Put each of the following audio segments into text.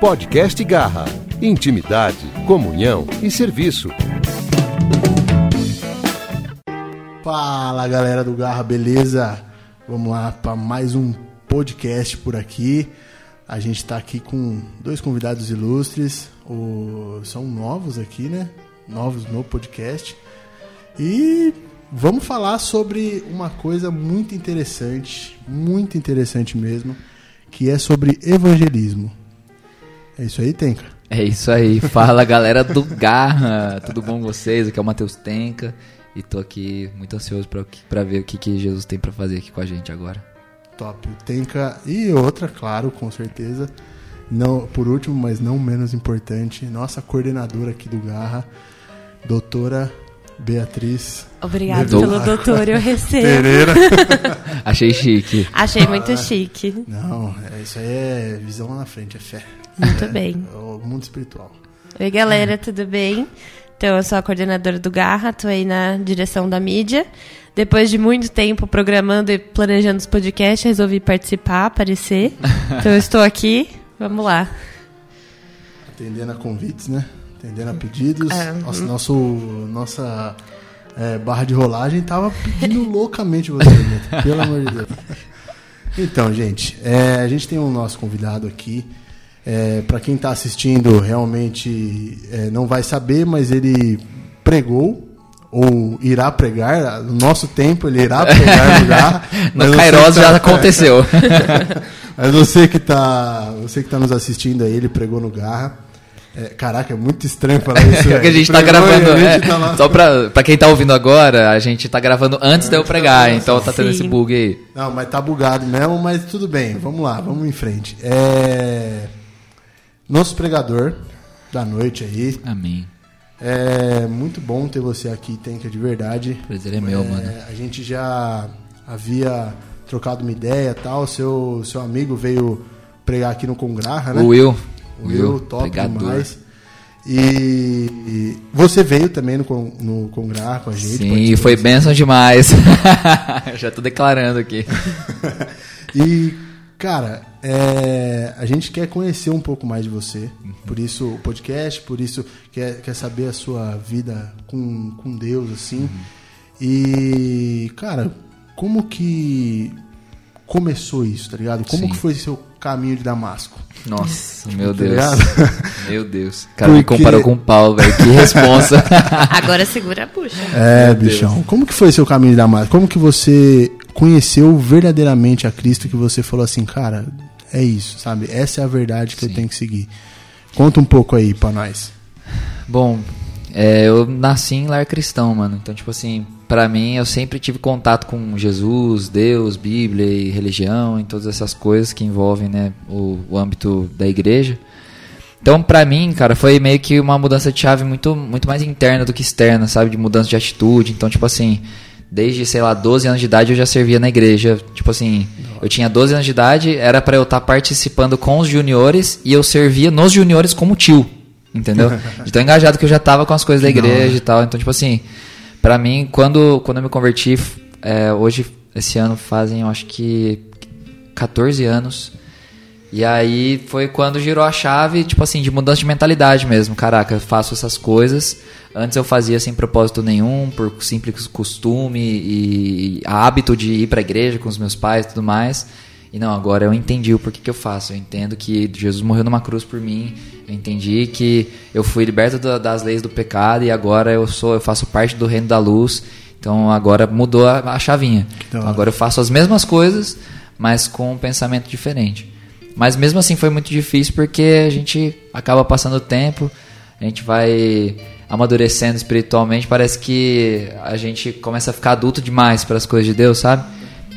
Podcast Garra. Intimidade, comunhão e serviço. Fala galera do Garra, beleza? Vamos lá para mais um podcast por aqui. A gente está aqui com dois convidados ilustres, o... são novos aqui, né? Novos no podcast. E vamos falar sobre uma coisa muito interessante, muito interessante mesmo, que é sobre evangelismo. É isso aí, Tenka? É isso aí. Fala galera do Garra. Tudo bom com vocês? Aqui é o Matheus Tenka. E tô aqui muito ansioso para ver o que, que Jesus tem para fazer aqui com a gente agora. Top. Tenka e outra, claro, com certeza. Não, por último, mas não menos importante, nossa coordenadora aqui do Garra, doutora Beatriz. Obrigada pelo doutor, eu recebo. Pereira. Achei chique. Achei muito chique. Não, é, isso aí é visão lá na frente, é fé. Muito é, bem. É o mundo espiritual. Oi, galera, tudo bem? Então, eu sou a coordenadora do Garra, tô aí na direção da mídia. Depois de muito tempo programando e planejando os podcasts, resolvi participar, aparecer. Então, eu estou aqui. Vamos lá. Atendendo a convites, né? Atendendo a pedidos. É. Nossa, nosso, nossa é, barra de rolagem tava pedindo loucamente você, Neto, pelo amor de Deus. Então, gente, é, a gente tem um nosso convidado aqui. É, para quem está assistindo, realmente é, não vai saber, mas ele pregou ou irá pregar. No nosso tempo, ele irá pregar no Garra. no Kairos tá, já aconteceu. mas você que está você que tá nos assistindo aí, ele pregou no Garra. É, caraca, é muito estranho falar isso. É que a gente está gravando. É, tá só para quem está ouvindo agora, a gente está gravando antes de eu pregar, então tá tendo esse bug aí. Não, mas tá bugado mesmo, mas tudo bem. Vamos lá, vamos em frente. É nosso pregador da noite aí. Amém. É muito bom ter você aqui, Tenka, de verdade. Prazer é meu, é, mano. A gente já havia trocado uma ideia tal. Seu, seu amigo veio pregar aqui no Congraha, né? O Will. O Will, Will top pregador. demais. E você veio também no, no Congraha com a gente. Sim, foi bênção demais. já tô declarando aqui. e, cara, é, a gente quer conhecer um pouco mais de você, uhum. por isso o podcast, por isso quer, quer saber a sua vida com, com Deus, assim. Uhum. E, cara, como que começou isso, tá ligado? Como Sim. que foi seu caminho de Damasco? Nossa, meu tá Deus. meu Deus. Cara, Porque... me comparou com o Paulo, velho. Que responsa. Agora segura a puxa. É, bichão. Como que foi seu caminho de Damasco? Como que você conheceu verdadeiramente a Cristo que você falou assim, cara, é isso, sabe? Essa é a verdade que Sim. eu tenho que seguir. Conta um pouco aí pra nós. Bom, é, eu nasci em lar cristão, mano. Então, tipo assim, para mim, eu sempre tive contato com Jesus, Deus, Bíblia e religião, e todas essas coisas que envolvem, né, o, o âmbito da igreja. Então, pra mim, cara, foi meio que uma mudança de chave muito, muito mais interna do que externa, sabe? De mudança de atitude. Então, tipo assim, desde, sei lá, 12 anos de idade eu já servia na igreja. Tipo assim, eu tinha 12 anos de idade, era para eu estar tá participando com os juniores e eu servia nos juniores como tio. Entendeu? De tão engajado que eu já tava com as coisas da igreja e tal. Então, tipo assim, para mim, quando, quando eu me converti, é, hoje, esse ano fazem, eu acho que 14 anos. E aí foi quando girou a chave, tipo assim, de mudança de mentalidade mesmo. Caraca, eu faço essas coisas. Antes eu fazia sem propósito nenhum, por simples costume e hábito de ir para a igreja com os meus pais e tudo mais. E não, agora eu entendi o porquê que eu faço. Eu entendo que Jesus morreu numa cruz por mim. Eu entendi que eu fui liberto das leis do pecado e agora eu sou, eu faço parte do reino da luz. Então agora mudou a, a chavinha. Então, agora eu faço as mesmas coisas, mas com um pensamento diferente. Mas mesmo assim foi muito difícil porque a gente acaba passando o tempo, a gente vai amadurecendo espiritualmente, parece que a gente começa a ficar adulto demais para as coisas de Deus, sabe?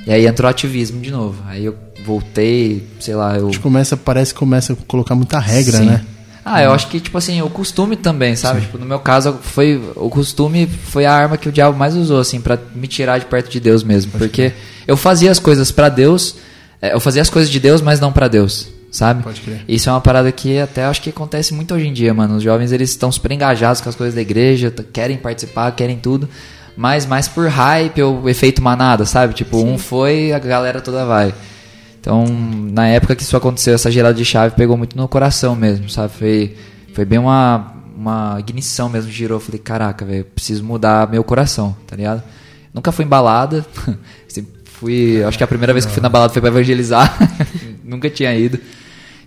E aí entrou o ativismo de novo. Aí eu voltei, sei lá, eu. A gente começa, parece que começa a colocar muita regra, Sim. né? Ah, eu acho que, tipo assim, o costume também, sabe? Tipo, no meu caso, foi o costume foi a arma que o diabo mais usou, assim, para me tirar de perto de Deus mesmo. Porque eu fazia as coisas para Deus, é, eu fazia as coisas de Deus, mas não para Deus, sabe? Pode crer. Isso é uma parada que até acho que acontece muito hoje em dia, mano. Os jovens eles estão super engajados com as coisas da igreja, querem participar, querem tudo, mas mais por hype ou efeito manada, sabe? Tipo, Sim. um foi, a galera toda vai. Então, na época que isso aconteceu, essa girada de chave pegou muito no coração mesmo, sabe? Foi, foi bem uma, uma ignição mesmo, girou. Falei, caraca, velho, preciso mudar meu coração, tá ligado? Nunca fui embalada. fui, acho que a primeira vez que fui na balada foi para evangelizar. Nunca tinha ido.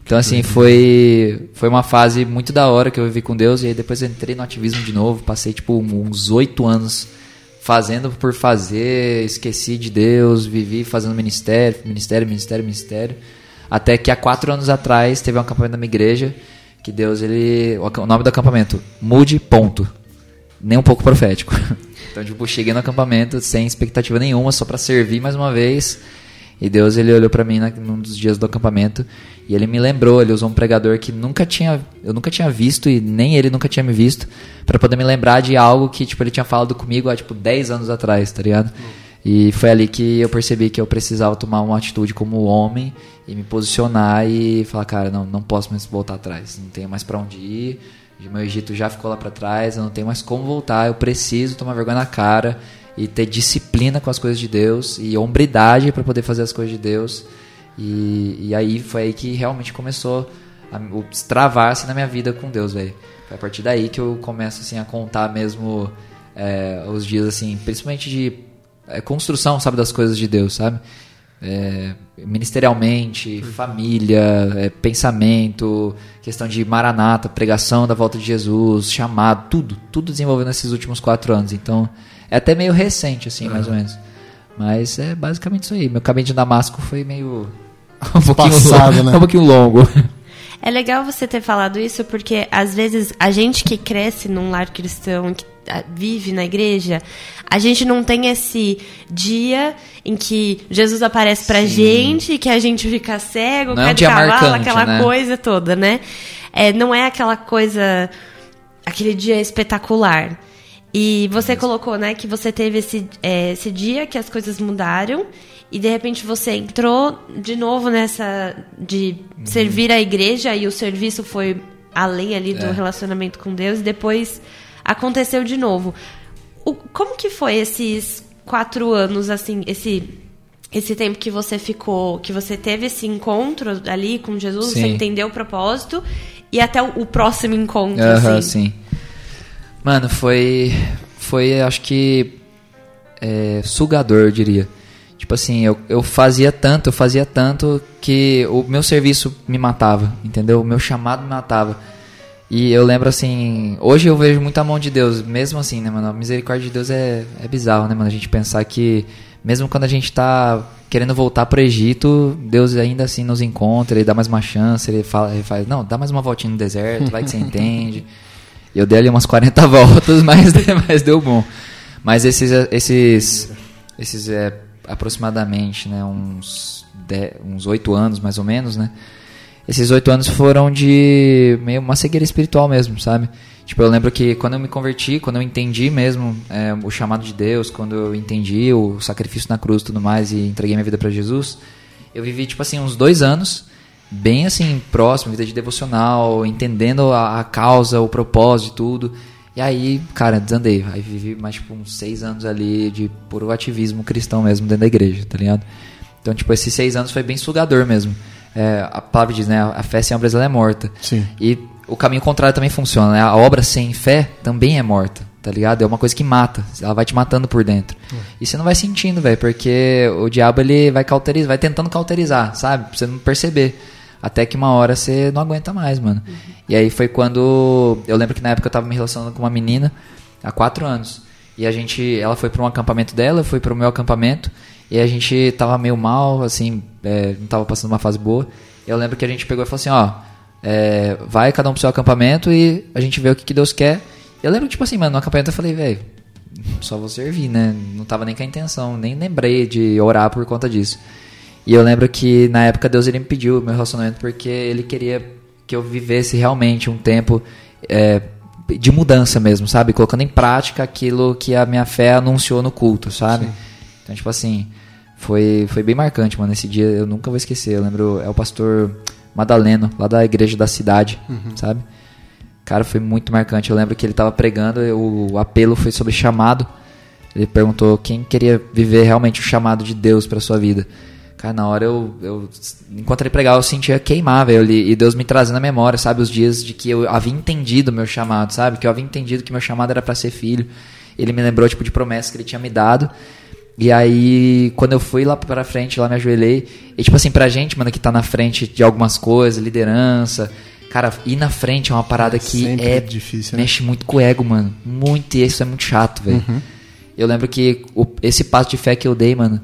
Então, assim, foi, foi uma fase muito da hora que eu vivi com Deus. E aí depois eu entrei no ativismo de novo. Passei, tipo, uns oito anos fazendo por fazer. Esqueci de Deus. Vivi fazendo ministério, ministério, ministério, ministério. Até que há quatro anos atrás teve um acampamento na minha igreja. Que Deus, ele. O nome do acampamento: Mude, ponto. Nem um pouco profético. Então, tipo, cheguei no acampamento sem expectativa nenhuma, só para servir mais uma vez. E Deus, ele olhou para mim num dos dias do acampamento e ele me lembrou, ele usou um pregador que nunca tinha, eu nunca tinha visto e nem ele nunca tinha me visto, para poder me lembrar de algo que, tipo, ele tinha falado comigo há, tipo, 10 anos atrás, tá ligado? E foi ali que eu percebi que eu precisava tomar uma atitude como homem e me posicionar e falar, cara, não, não posso mais voltar atrás, não tenho mais para onde ir meu Egito já ficou lá para trás, eu não tenho mais como voltar, eu preciso tomar vergonha na cara e ter disciplina com as coisas de Deus e hombridade para poder fazer as coisas de Deus. E, e aí foi aí que realmente começou a travar-se assim, na minha vida com Deus, velho. Foi a partir daí que eu começo assim a contar mesmo é, os dias assim, principalmente de é, construção, sabe, das coisas de Deus, sabe? é, ministerialmente, família, é, pensamento, questão de maranata, pregação da volta de Jesus, chamado, tudo, tudo desenvolveu nesses últimos quatro anos. Então, é até meio recente, assim, mais ou menos. Mas é basicamente isso aí. Meu caminho de Damasco foi meio. Um pouquinho, Passado, longo, né? um pouquinho longo. É legal você ter falado isso porque às vezes a gente que cresce num lar cristão, que vive na igreja, a gente não tem esse dia em que Jesus aparece pra Sim. gente, que a gente fica cego, não é um dia cavalo, marcante, aquela né? coisa toda, né? É, não é aquela coisa, aquele dia espetacular. E você colocou, né, que você teve esse, é, esse dia que as coisas mudaram e de repente você entrou de novo nessa de uhum. servir a igreja e o serviço foi além ali do é. relacionamento com Deus e depois aconteceu de novo. O, como que foi esses quatro anos, assim, esse esse tempo que você ficou, que você teve esse encontro ali com Jesus, sim. você entendeu o propósito e até o, o próximo encontro, uhum, assim. sim. Mano, foi foi acho que é, sugador, eu diria. Tipo assim, eu, eu fazia tanto, eu fazia tanto que o meu serviço me matava, entendeu? O meu chamado me matava. E eu lembro assim, hoje eu vejo muita mão de Deus, mesmo assim, né, mano? A misericórdia de Deus é, é bizarro, né, mano? A gente pensar que, mesmo quando a gente tá querendo voltar pro Egito, Deus ainda assim nos encontra, ele dá mais uma chance, ele fala, ele faz, não, dá mais uma voltinha no deserto, vai que você entende. Eu dei ali umas 40 voltas, mas, mas deu bom. Mas esses, esses, esses é, aproximadamente, né, uns, dez, uns 8 anos mais ou menos, né? esses oito anos foram de meio uma cegueira espiritual mesmo, sabe? Tipo, eu lembro que quando eu me converti, quando eu entendi mesmo é, o chamado de Deus, quando eu entendi o sacrifício na cruz e tudo mais e entreguei minha vida para Jesus, eu vivi, tipo assim, uns dois anos bem assim, próximo, vida de devocional, entendendo a, a causa, o propósito e tudo. E aí, cara, desandei. Aí vivi mais, tipo, uns seis anos ali de puro ativismo cristão mesmo dentro da igreja, tá ligado? Então, tipo, esses seis anos foi bem sugador mesmo é, a palavra diz, né? A fé sem obras ela é morta. Sim. E o caminho contrário também funciona, né? A obra sem fé também é morta, tá ligado? É uma coisa que mata, ela vai te matando por dentro. É. E você não vai sentindo, velho, porque o diabo ele vai cauterizar, vai tentando cauterizar, sabe? Pra você não perceber. Até que uma hora você não aguenta mais, mano. Uhum. E aí foi quando. Eu lembro que na época eu tava me relacionando com uma menina há quatro anos. E a gente. Ela foi para um acampamento dela, eu fui pro meu acampamento. E a gente tava meio mal, assim, é, não tava passando uma fase boa. E eu lembro que a gente pegou e falou assim, ó, é, vai cada um pro seu acampamento e a gente vê o que, que Deus quer. E eu lembro, tipo assim, mano, no acampamento eu falei, velho, só vou servir, né? Não tava nem com a intenção, nem lembrei de orar por conta disso. E eu lembro que na época Deus ele me pediu o meu relacionamento porque ele queria que eu vivesse realmente um tempo é, de mudança mesmo, sabe? Colocando em prática aquilo que a minha fé anunciou no culto, sabe? Sim. Então, tipo assim, foi, foi bem marcante, mano. Esse dia eu nunca vou esquecer. Eu lembro, é o pastor Madaleno, lá da igreja da cidade, uhum. sabe? Cara, foi muito marcante. Eu lembro que ele tava pregando, o apelo foi sobre chamado. Ele perguntou quem queria viver realmente o chamado de Deus para sua vida. Cara, na hora eu, eu enquanto ele pregava, eu sentia queimar, velho. E Deus me trazendo a memória, sabe? Os dias de que eu havia entendido o meu chamado, sabe? Que eu havia entendido que meu chamado era para ser filho. Ele me lembrou, tipo, de promessas que ele tinha me dado. E aí, quando eu fui lá pra frente, lá me ajoelhei. E, tipo assim, pra gente, mano, que tá na frente de algumas coisas, liderança. Cara, ir na frente é uma parada que Sempre é. difícil, né? mexe muito com o ego, mano. Muito. E isso é muito chato, velho. Uhum. Eu lembro que o- esse passo de fé que eu dei, mano.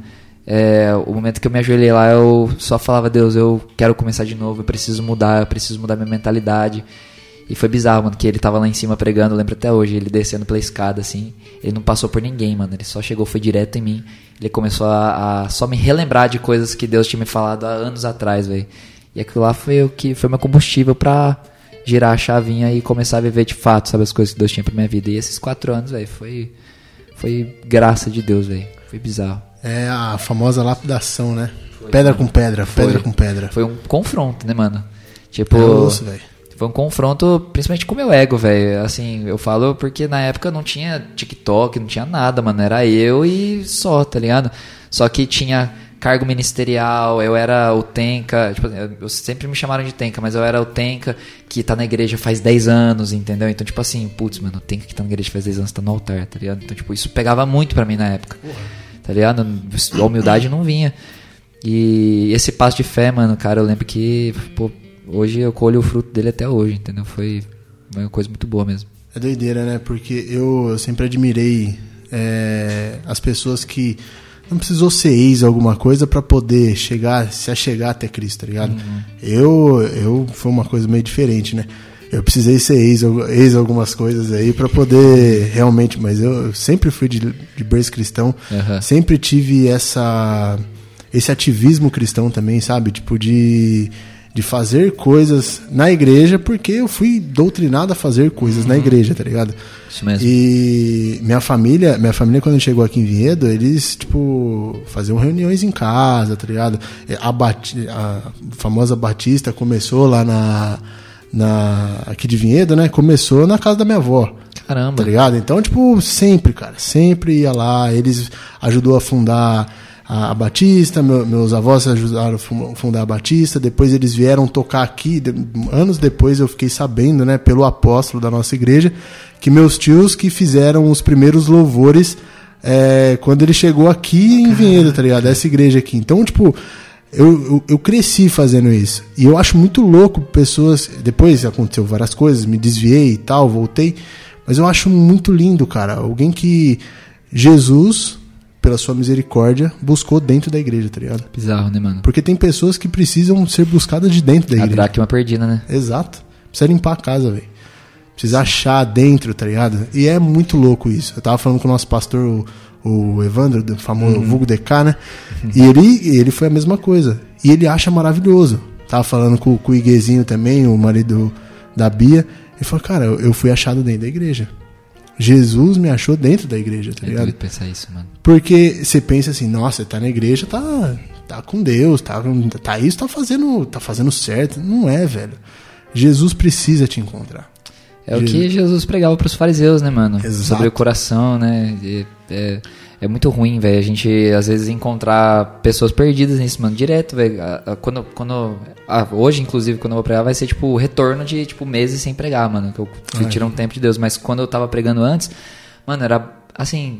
É, o momento que eu me ajoelhei lá, eu só falava, Deus, eu quero começar de novo, eu preciso mudar, eu preciso mudar minha mentalidade. E foi bizarro, mano, que ele tava lá em cima pregando, eu lembro até hoje, ele descendo pela escada, assim. Ele não passou por ninguém, mano, ele só chegou, foi direto em mim. Ele começou a, a só me relembrar de coisas que Deus tinha me falado há anos atrás, velho. E aquilo lá foi o que foi meu combustível pra girar a chavinha e começar a viver de fato, sabe, as coisas que Deus tinha pra minha vida. E esses quatro anos, velho, foi, foi graça de Deus, velho. Foi bizarro. É a famosa lapidação, né? pedra com pedra, pedra Foi. com pedra. Foi um confronto, né, mano? Tipo, É osso, foi um confronto principalmente com o meu ego, velho. Assim, eu falo porque na época não tinha TikTok, não tinha nada, mano. Era eu e só, tá ligado? Só que tinha cargo ministerial, eu era o Tenka, tipo, eu, eu sempre me chamaram de Tenka, mas eu era o Tenka que tá na igreja faz 10 anos, entendeu? Então, tipo assim, putz, mano, o Tenka que tá na igreja faz 10 anos tá no altar, tá ligado? Então, tipo, isso pegava muito pra mim na época. Tá ligado? A humildade não vinha. E esse passo de fé, mano, cara, eu lembro que, pô, hoje eu colho o fruto dele até hoje, entendeu? Foi uma coisa muito boa mesmo. É doideira, né? Porque eu, eu sempre admirei é, as pessoas que não precisou ser ex alguma coisa pra poder chegar, se achegar até Cristo, tá ligado? Eu, eu foi uma coisa meio diferente, né? Eu precisei ser ex, ex algumas coisas aí pra poder realmente, mas eu sempre fui de, de berço cristão, Aham. sempre tive essa esse ativismo cristão também, sabe? Tipo de de fazer coisas na igreja porque eu fui doutrinado a fazer coisas na igreja, tá ligado? Isso mesmo. E minha família, minha família quando chegou aqui em Vinhedo, eles tipo faziam reuniões em casa, tá ligado? A, Bati- a famosa Batista começou lá na na aqui de Vinhedo, né? Começou na casa da minha avó. Caramba. Tá ligado? Então, tipo, sempre, cara, sempre ia lá. Eles ajudou a fundar a, Batista, meu- meus avós ajudaram a fu- fundar a Batista. Depois eles vieram tocar aqui. de- anos depois eu fiquei sabendo, né, pelo apóstolo da nossa igreja, que meus tios que fizeram os primeiros louvores é, quando ele chegou aqui em Vinhedo, tá ligado? Essa igreja aqui. Então, tipo. Eu, eu, eu cresci fazendo isso. E eu acho muito louco pessoas. Depois aconteceu várias coisas, me desviei e tal, voltei. Mas eu acho muito lindo, cara. Alguém que Jesus, pela sua misericórdia, buscou dentro da igreja, tá ligado? Bizarro, né, mano? Porque tem pessoas que precisam ser buscadas de dentro da A igreja. dracma perdida, né? Exato. Precisa limpar a casa, velho. Precisa achar dentro, tá ligado? E é muito louco isso. Eu tava falando com o nosso pastor, o, o Evandro, do famoso vulgo DK, né? E ele, ele foi a mesma coisa. E ele acha maravilhoso. Tava falando com, com o Iguezinho também, o marido da Bia. Ele falou, cara, eu, fui achado dentro da igreja. Jesus me achou dentro da igreja, tá É ligado? pensar isso, mano. Porque você pensa assim, nossa, tá na igreja, tá, tá com Deus, tá, tá isso, tá fazendo, tá fazendo certo. Não é, velho. Jesus precisa te encontrar. É o que Jesus pregava pros fariseus, né, mano? Exato. Sobre o coração, né? E é, é muito ruim, velho. A gente, às vezes, encontrar pessoas perdidas nisso, mano. Direto, velho. Quando, quando, hoje, inclusive, quando eu vou pregar, vai ser, tipo, o retorno de, tipo, meses sem pregar, mano. Que eu fui tirar um tempo de Deus. Mas quando eu tava pregando antes, mano, era, assim...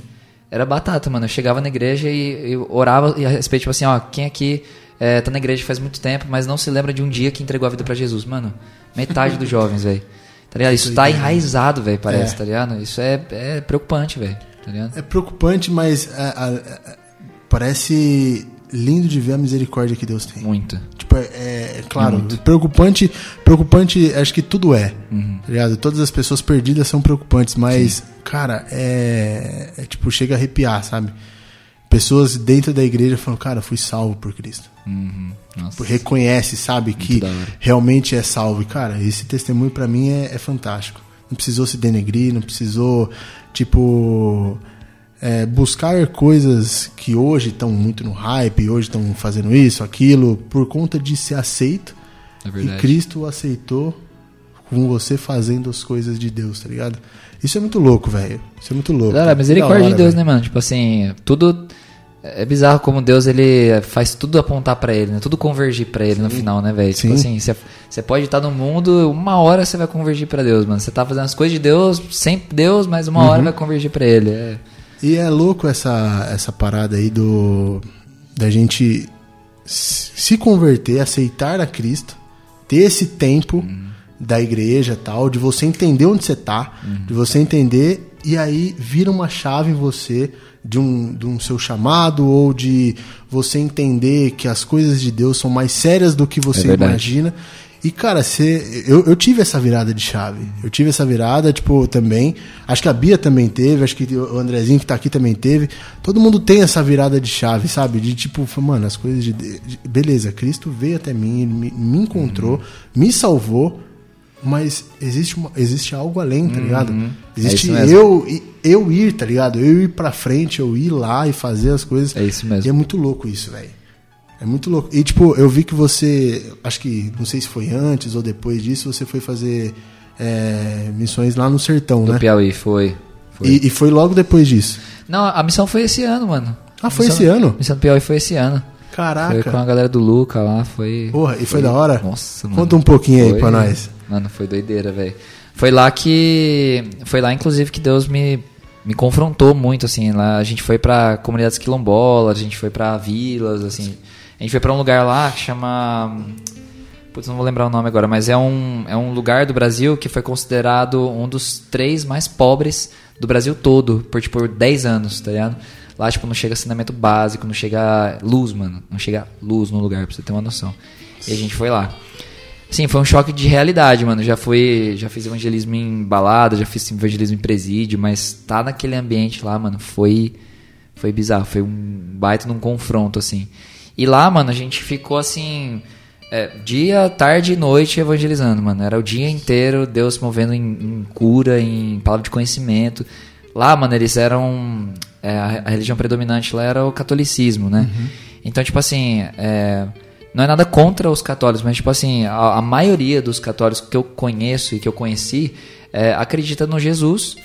Era batata, mano. Eu chegava na igreja e eu orava e a respeito, tipo assim, ó, quem aqui é, tá na igreja faz muito tempo, mas não se lembra de um dia que entregou a vida pra Jesus, mano. Metade dos jovens, velho. Tá ligado? Isso tá enraizado, velho, parece, É. tá ligado? Isso é, é preocupante, velho. Tá ligado? É preocupante, mas a- a- a- parece lindo de ver a misericórdia que Deus tem. Muito. Tipo, é, é claro, preocupante, preocupante, acho que tudo é. Tá ligado? Todas as pessoas perdidas são preocupantes, mas, cara, é, é tipo, chega a arrepiar, sabe? Pessoas dentro da igreja falam, cara, fui salvo por Cristo. Uhum. Nossa. reconhece, sabe, que realmente é salvo. E, cara, esse testemunho pra mim é, é fantástico. Não precisou se denegrir, não precisou, tipo, é, buscar coisas que hoje estão muito no hype, hoje estão fazendo isso, aquilo, por conta de ser aceito. É E verdade. Cristo o aceitou com você fazendo as coisas de Deus, tá ligado? Isso é muito louco, velho. Isso é muito louco. Cara, misericórdia da hora, de Deus, velho. né, mano? Tipo assim, tudo. É bizarro como Deus ele faz tudo apontar pra ele, né? Tudo convergir pra ele no final, né, velho? Tipo Sim. assim, você- pode estar no mundo, uma hora você vai convergir pra Deus, mano. Você tá fazendo as coisas de Deus, sempre Deus, mas uma hora vai convergir pra ele. É. E é louco essa, essa parada aí do da gente se converter, aceitar a Cristo, ter esse tempo da igreja tal, de você entender onde você tá, de você entender e aí vira uma chave em você de um, de um seu chamado ou de você entender que as coisas de Deus são mais sérias do que você verdade. imagina. E, cara, você, eu, eu tive essa virada de chave. Eu tive essa virada, tipo, também. Acho que a Bia também teve, acho que o Andrezinho que tá aqui também teve. Todo mundo tem essa virada de chave, sabe? De tipo, mano, as coisas de. de- beleza, Cristo veio até mim, ele me, me encontrou, me salvou, mas existe, uma, existe algo além, tá ligado? Existe isso mesmo. eu, eu ir, tá ligado? Eu ir pra frente, eu ir lá e fazer as coisas. É isso mesmo. E é muito louco isso, velho. É muito louco. E, tipo, eu vi que você. Acho que. Não sei se foi antes ou depois disso, você foi fazer é, missões lá no sertão, Do né? Piauí, foi. foi. E, e foi logo depois disso. Não, a missão foi esse ano, mano. Ah, foi missão- esse ano? A missão do Piauí foi esse ano. Foi com a Caraca. galera do Luca lá, foi. Porra, e foi da hora? Nossa, mano. Conta um pouquinho aí Foi- pra nós. Mano, foi doideira, velho. Foi lá que. Foi lá, inclusive, que Deus me, me confrontou muito, assim. Lá a gente foi pra comunidades quilombolas, a gente foi pra vilas, assim. A gente foi pra um lugar lá que chama. Putz, não vou lembrar o nome agora, mas é um, é um lugar do Brasil que foi considerado um dos três mais pobres do Brasil todo, por tipo 10 anos, tá ligado? Lá, tipo, não chega saneamento básico, não chega luz, mano. Não chega luz no lugar, pra você ter uma noção. E a gente foi lá. Sim, foi um choque de realidade, mano. Já fui, já fiz evangelismo em balada, já fiz evangelismo em presídio, mas tá naquele ambiente lá, mano, foi foi bizarro, foi um baita num confronto assim. E lá, mano, a gente ficou assim, é, dia, tarde e noite evangelizando, mano. Era o dia inteiro Deus movendo em, em cura, em palavra de conhecimento. Lá, mano, eles eram. é, a, a religião predominante lá era o catolicismo, né? Então, tipo assim, é, não é nada contra os católicos, mas, tipo assim, a, a maioria dos católicos que eu conheço e que eu conheci é, acredita no Jesus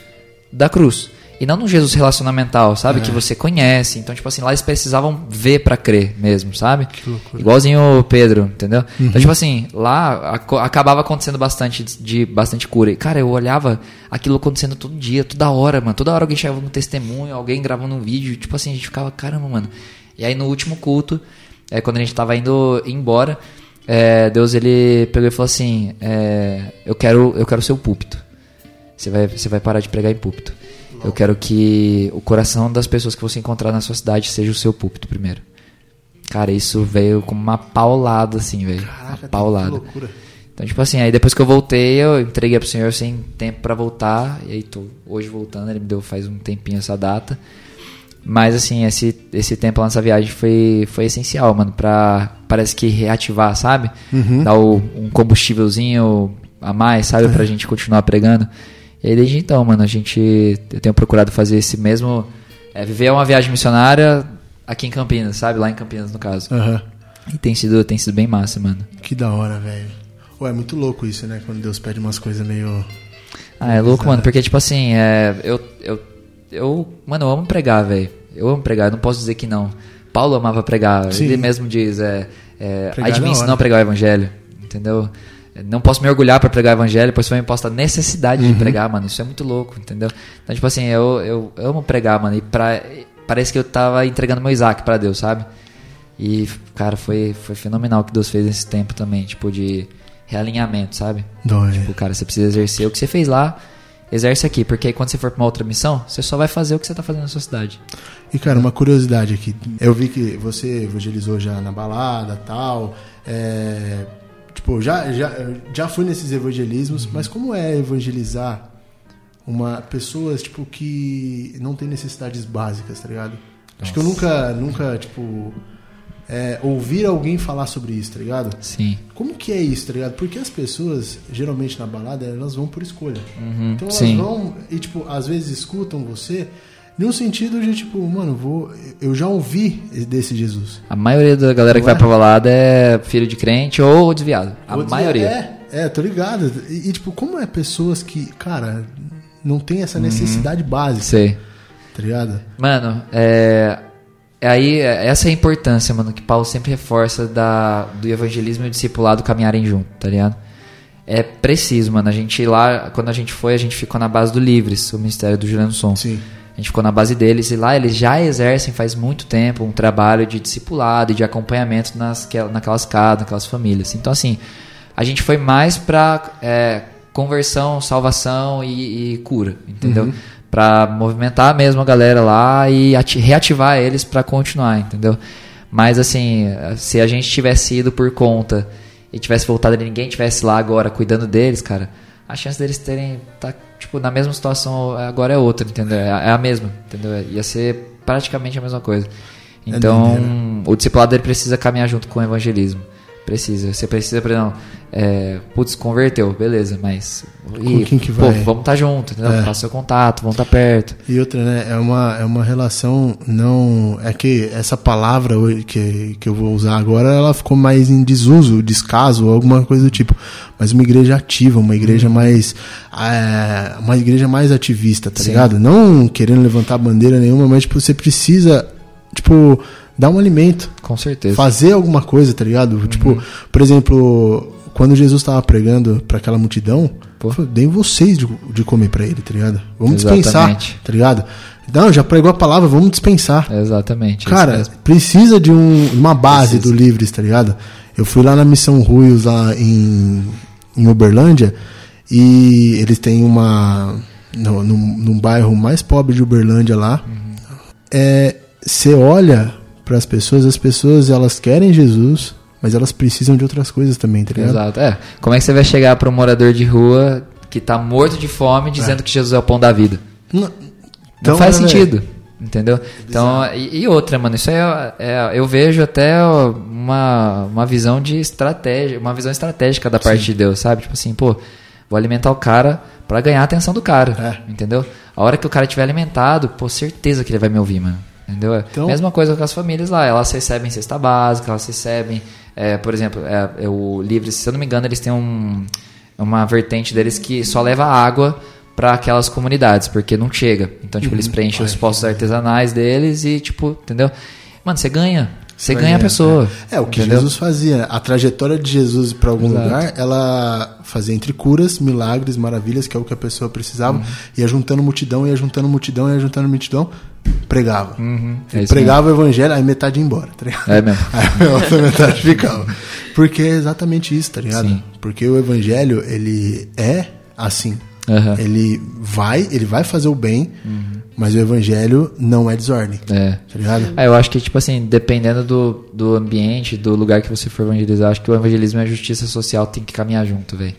da cruz. E não no Jesus relacionamental, sabe? Que você conhece. Então, tipo assim, lá eles precisavam ver pra crer mesmo, sabe? Igualzinho o Pedro, entendeu? Então, tipo assim, lá acabava acontecendo bastante de, bastante cura. E, cara, eu olhava aquilo acontecendo todo dia, toda hora, mano. Toda hora alguém chegava com um testemunho, alguém gravando um vídeo. Tipo assim, a gente ficava, caramba, mano. E aí no último culto, é, quando a gente tava indo embora, é, Deus ele pegou e falou assim: é, eu quero eu quero o seu púlpito. Você vai, você vai parar de pregar em púlpito. Eu quero que o coração das pessoas que você encontrar na sua cidade seja o seu púlpito primeiro. Cara, isso veio como uma paulada, assim, velho. Uma Caraca, que paulada. loucura. Então, tipo assim, aí depois que eu voltei, eu entreguei pro senhor sem tempo pra voltar. E aí tô hoje voltando, ele me deu faz um tempinho essa data. Mas assim, esse, esse tempo lá nessa viagem foi, foi essencial, mano, pra parece que reativar, sabe? Dar o- um combustívelzinho a mais, sabe? Pra gente continuar pregando. E desde então, mano, a gente. Eu tenho procurado fazer esse mesmo. é, viver uma viagem missionária aqui em Campinas, sabe? Lá em Campinas, no caso. Aham. E tem sido, tem sido bem massa, mano. Que da hora, velho. Ué, é muito louco isso, né? Quando Deus pede umas coisas meio. Ah, é louco, mano, porque, tipo assim, é, eu, eu, eu, mano, eu amo pregar, velho. Eu amo pregar, eu não posso dizer que não. Paulo amava pregar, Sim. ele mesmo diz, é, é, Pregar é não pregar o evangelho, entendeu? Não posso me orgulhar pra pregar o evangelho, pois foi imposta a necessidade Uhum. de pregar, mano, isso é muito louco, entendeu? Então, tipo assim, eu, eu, amo pregar, mano, e pra, parece que eu tava entregando meu Isaac pra Deus, sabe? E, cara, foi, foi fenomenal o que Deus fez nesse tempo também, tipo, de realinhamento, sabe? Dói. Tipo, cara, você precisa exercer o que você fez lá, exerce aqui, porque aí quando você for pra uma outra missão, você só vai fazer o que você tá fazendo na sua cidade. E cara, uma curiosidade aqui. Eu vi que você evangelizou já na balada tal. É, tipo, já, já, já fui nesses evangelismos, mas como é evangelizar uma pessoas tipo que não tem necessidades básicas, tá ligado? Acho que eu nunca, nunca, tipo, é, ouvir alguém falar sobre isso, tá ligado? Sim. Como que é isso, tá ligado? Porque as pessoas, geralmente na balada, elas vão por escolha. então elas sim. vão e, tipo, às vezes escutam você num sentido de, tipo, mano, vou, eu já ouvi desse Jesus. A maioria da galera que Não vai é? pra balada é filho de crente ou desviado. A maioria. É, é, tô ligado. E, e, tipo, como é pessoas que, cara, não tem Uhum. essa necessidade básica, Sei. tá ligado? Mano, é, é aí é- essa é a importância, mano, que Paulo sempre reforça da, do evangelismo e o discipulado caminharem junto, tá ligado? É preciso, mano. A gente lá, quando a gente foi, a gente ficou na base do Livres, o Ministério do Juliano Som. Sim. A gente ficou na base deles e lá eles já exercem faz muito tempo um trabalho de discipulado e de acompanhamento nas, que- naquelas casas, naquelas famílias. Então, assim, a gente foi mais pra é, conversão, salvação e, e cura, entendeu? Pra movimentar mesmo a galera lá e ati- reativar eles pra continuar, entendeu? Mas, assim, se a gente tivesse ido por conta e tivesse voltado e ninguém tivesse lá agora cuidando deles, cara, a chance deles terem tá tipo na mesma situação agora é outra, entendeu? É, é a mesma, entendeu? Ia ser praticamente a mesma coisa. Então, o discipulado ele precisa caminhar junto com o evangelismo. Precisa. Você precisa, por exemplo, é, putz, converteu, beleza, mas. Com quem que pô, vai? vamos estar junto, entendeu? É. Passa seu contato, vamos estar perto. E outra, né? É uma, é uma relação não. É que essa palavra que, que eu vou usar agora, ela ficou mais em desuso, descaso, alguma coisa do tipo. Mas uma igreja ativa, uma igreja mais. é, uma igreja mais ativista, tá Sim. ligado? Não querendo levantar bandeira nenhuma, mas tipo, você precisa, tipo, dar um alimento. Com certeza. fazer alguma coisa, tá ligado? Uhum. Tipo, por exemplo, quando Jesus estava pregando para aquela multidão, Pô. deem vocês de, de comer para ele, tá ligado? Vamos Exatamente. dispensar, tá ligado? Não, já pregou a palavra, vamos dispensar. Exatamente. é Cara, precisa de um- uma base Precisa. do Livres, tá ligado? Eu fui lá na Missão Ruios, lá em, em Uberlândia, e eles têm uma. No, num, num bairro mais pobre de Uberlândia lá. É, Você olha para as pessoas, as pessoas elas querem Jesus, mas elas precisam de outras coisas também, tá ligado? Exato. É. Como é que você vai chegar para um morador de rua que tá morto de fome dizendo que Jesus é o pão da vida? Não, Não então, faz né, sentido. Entendeu? Então, e, e outra, mano, isso aí é, é- eu vejo até uma, uma visão de estratégia, uma visão estratégica da parte de Deus, sabe? Tipo assim, pô, vou alimentar o cara pra ganhar a atenção do cara, É. entendeu? A hora que o cara estiver alimentado, pô, certeza que ele vai me ouvir, mano. Entendeu? Então- Mesma coisa com as famílias lá, elas recebem cesta básica, elas recebem, é, por exemplo, é, é o Livre, se eu não me engano, eles têm um, uma vertente deles que só leva água para aquelas comunidades, porque não chega. Então, tipo, Uhum. eles preenchem os postos artesanais deles e, tipo, entendeu? Mano, você ganha. Você Vai ganha a pessoa. É, o que entendeu? Jesus fazia. né? A trajetória de Jesus para algum Exato. lugar, ela fazia entre curas, milagres, maravilhas, que é o que a pessoa precisava, Uhum. ia juntando multidão, ia juntando multidão, ia juntando multidão, pregava. Uhum, é pregava o evangelho, aí metade ia embora, tá ligado? É mesmo. Aí a outra metade ficava. Porque é exatamente isso, tá ligado? Sim. Porque o evangelho, ele é assim. Aham. Ele vai, ele vai fazer o bem, mas o evangelho não é desordem. É. Tá ligado? Ah, eu acho que, tipo assim, dependendo do, do ambiente, do lugar que você for evangelizar, acho que o evangelismo e a justiça social tem que caminhar junto, velho.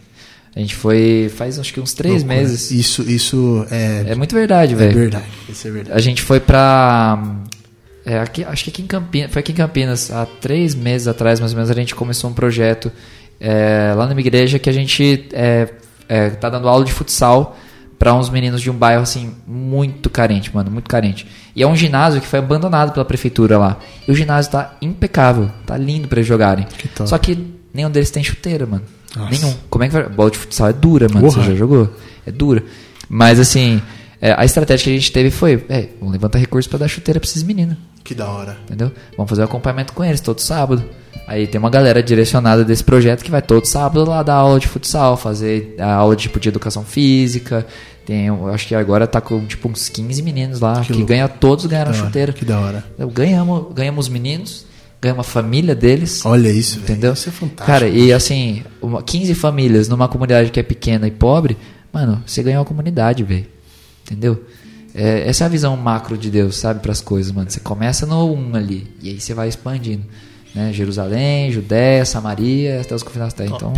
A gente foi faz acho que uns três Loucura. meses. Isso, isso é, É muito verdade, é velho. verdade. Isso é verdade. A gente foi pra. é, aqui, acho que aqui em Campinas. Foi aqui em Campinas, há três meses atrás, mais ou menos, a gente começou um projeto é, lá na minha igreja que a gente é, é, tá dando aula de futsal pra uns meninos de um bairro assim, muito carente, mano, muito carente. E é um ginásio que foi abandonado pela prefeitura lá. E o ginásio tá impecável, tá lindo pra eles jogarem. Que. Só que nenhum deles tem chuteira, mano. Nossa. Nenhum. Como é que vai. Bola de futsal é dura, mano. Porra. Você já jogou? É dura. Mas assim, é, a estratégia que a gente teve foi: é, vamos levantar recursos pra dar chuteira pra esses meninos. Que da hora. Entendeu? Vamos fazer um acompanhamento com eles todo sábado. Aí tem uma galera direcionada desse projeto que vai todo sábado lá dar aula de futsal, fazer a aula tipo de educação física. Tem, acho que agora tá com tipo uns 15 meninos lá Que que, ganha todos ganharam Da hora. chuteira. Que da hora. Eu ganhamos, ganhamos os meninos, ganhamos a família deles. Olha isso. Entendeu? Isso é fantástico. Cara, e assim, uma, 15 famílias numa comunidade que é pequena e pobre, mano, você ganhou uma comunidade, velho. Entendeu? É, essa é a visão macro de Deus, sabe, para as coisas, mano. Você começa no um ali, e aí você vai expandindo. Né? Jerusalém, Judéia, Samaria, até os confinados da terra. Então,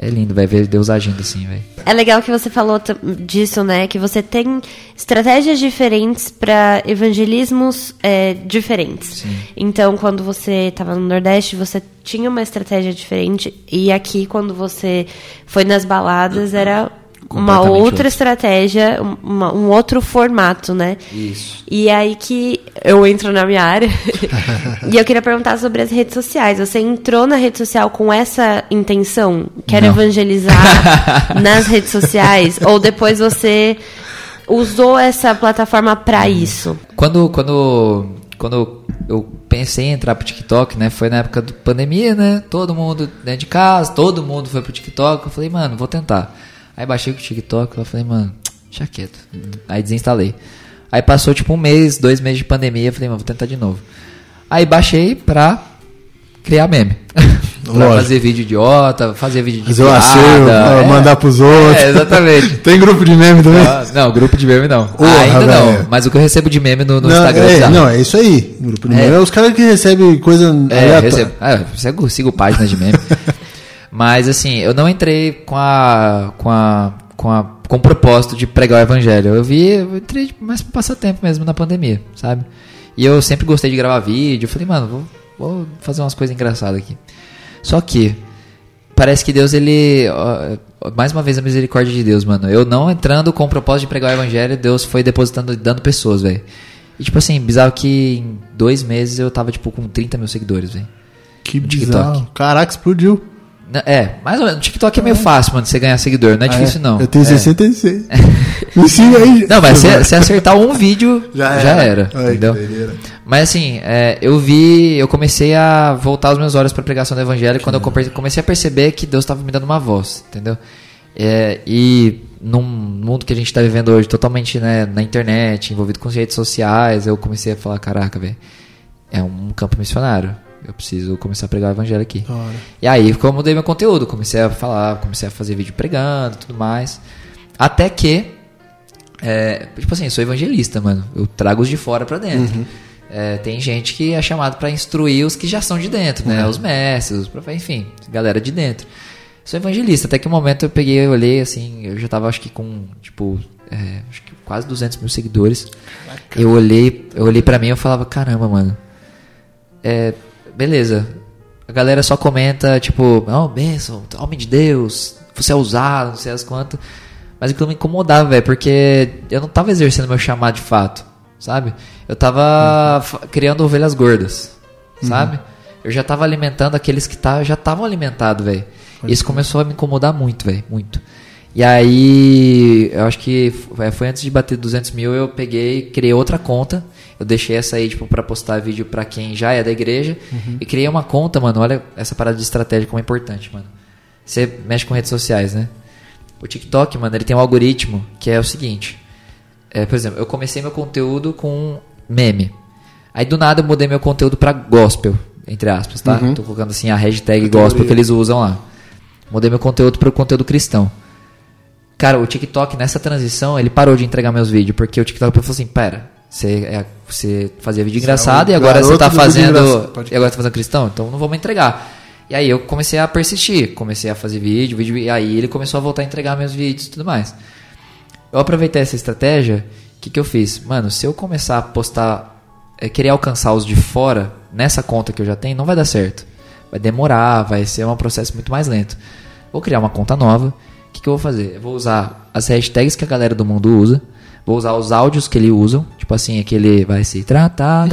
é lindo, vai ver Deus agindo assim, velho. É legal que você falou disso, né? Que você tem estratégias diferentes para evangelismos é, diferentes. Então, quando você estava no Nordeste, você tinha uma estratégia diferente. E aqui, quando você foi nas baladas, era uma outra outra. estratégia, um- uma- um outro formato, né? Isso. E aí que eu entro na minha área. e eu queria perguntar sobre as redes sociais. Você entrou na rede social com essa intenção? Quero Não. evangelizar nas redes sociais? Ou depois você usou essa plataforma para isso? Quando, quando, quando eu, pensei em entrar pro TikTok, né? Foi na época da pandemia, né? Todo mundo dentro de casa, todo mundo foi pro TikTok. Eu falei, mano, vou tentar. Aí baixei o TikTok, eu falei, mano, deixa quieto. Aí desinstalei. Aí passou tipo um mês, dois meses de pandemia, eu falei, mano, vou tentar de novo. Aí baixei pra criar meme. pra fazer vídeo idiota, fazer vídeo de Fazer o piada. acervo, é. mandar pros outros. É, exatamente. Tem grupo de meme também? Ah, não, grupo de meme não. Porra, Ainda não. velho. Mas o que eu recebo de meme no, no não, Instagram é, bizarro. não, é isso aí. Grupo de É. meme é os caras que recebem coisa É, aleatória. recebo. Ah, eu sigo, sigo páginas de meme. Mas assim, eu não entrei com a. com a. com a. com o propósito de pregar o evangelho. Eu vi, eu entrei mais pra passar tempo mesmo na pandemia, sabe? E eu sempre gostei de gravar vídeo. Eu falei, mano, vou, vou fazer umas coisas engraçadas aqui. Só que. Parece que Deus, ele. ó, mais uma vez a misericórdia de Deus, mano. Eu não entrando com o propósito de pregar o evangelho, Deus foi depositando, dando pessoas, velho. E tipo assim, bizarro que em dois meses eu tava, tipo, com 30 mil seguidores, velho. Que no TikTok. bizarro. Caraca, explodiu. Não, É, mais ou menos. O TikTok é meio fácil, mano, de você ganhar seguidor. Não é difícil, não. Eu tenho É. 66. Me siga aí. Não, mas se, se acertar um vídeo, já, Já era. era. Ai, entendeu? que. Mas assim, é, eu vi, eu comecei a voltar os meus olhos para pregação do evangelho quando eu come- comecei a perceber que Deus estava me dando uma voz, entendeu? É, e num mundo que a gente está vivendo hoje, totalmente né, na internet, envolvido com as redes sociais, eu comecei a falar, caraca, velho, é um campo missionário. Eu preciso começar a pregar o evangelho aqui. Da hora. E aí eu mudei meu conteúdo, comecei a falar, comecei a fazer vídeo pregando tudo mais. Até que, é, tipo assim, eu sou evangelista, mano. Eu trago os de fora pra dentro. É, tem gente que é chamado pra instruir os que já são de dentro, né? Os mestres, os profe- enfim, galera de dentro. Sou evangelista, até que um momento eu peguei, eu olhei assim, eu já tava acho que com, tipo, é, acho que quase 200 mil seguidores. Eu olhei, eu olhei pra mim e eu falava, caramba, mano, é, beleza. A galera só comenta, tipo, oh, bênção, homem de Deus, você é usado, não sei as quantas. Mas aquilo me incomodava, velho, porque eu não tava exercendo meu chamado de fato, sabe? Eu tava fa- criando ovelhas gordas, sabe? Eu já tava alimentando aqueles que tá, já estavam alimentados, velho. Isso começou a me incomodar muito, velho, muito. E aí, eu acho que f- foi antes de bater 200 mil, eu peguei, criei outra conta. Eu deixei essa aí, tipo, pra postar vídeo pra quem já é da igreja. E criei uma conta, mano. Olha essa parada de estratégia como é importante, mano. Você mexe com redes sociais, né? O TikTok, mano, ele tem um algoritmo que é o seguinte. É, por exemplo, eu comecei meu conteúdo com meme. Aí do nada eu mudei meu conteúdo pra gospel, entre aspas, tá? Tô colocando assim a hashtag gospel que eles usam lá. Mudei meu conteúdo pro conteúdo cristão. Cara, o TikTok nessa transição, ele parou de entregar meus vídeos, porque o TikTok falou assim, pera, você, é- você fazia vídeo engraçado é o e agora você tá fazendo. engraçado, E agora você tá fazendo cristão, então não vou me entregar. E aí eu comecei a persistir, comecei a fazer vídeo, vídeo, e aí ele começou a voltar a entregar meus vídeos e tudo mais. Eu aproveitei essa estratégia, o que, que eu fiz? Mano, se eu começar a postar, é, querer alcançar os de fora, nessa conta que eu já tenho, não vai dar certo. Vai demorar, vai ser um processo muito mais lento. Vou criar uma conta nova. O que, que eu vou fazer? Eu vou usar as hashtags que a galera do mundo usa. Vou usar os áudios que eles usam. Tipo assim, aquele vai se tratar,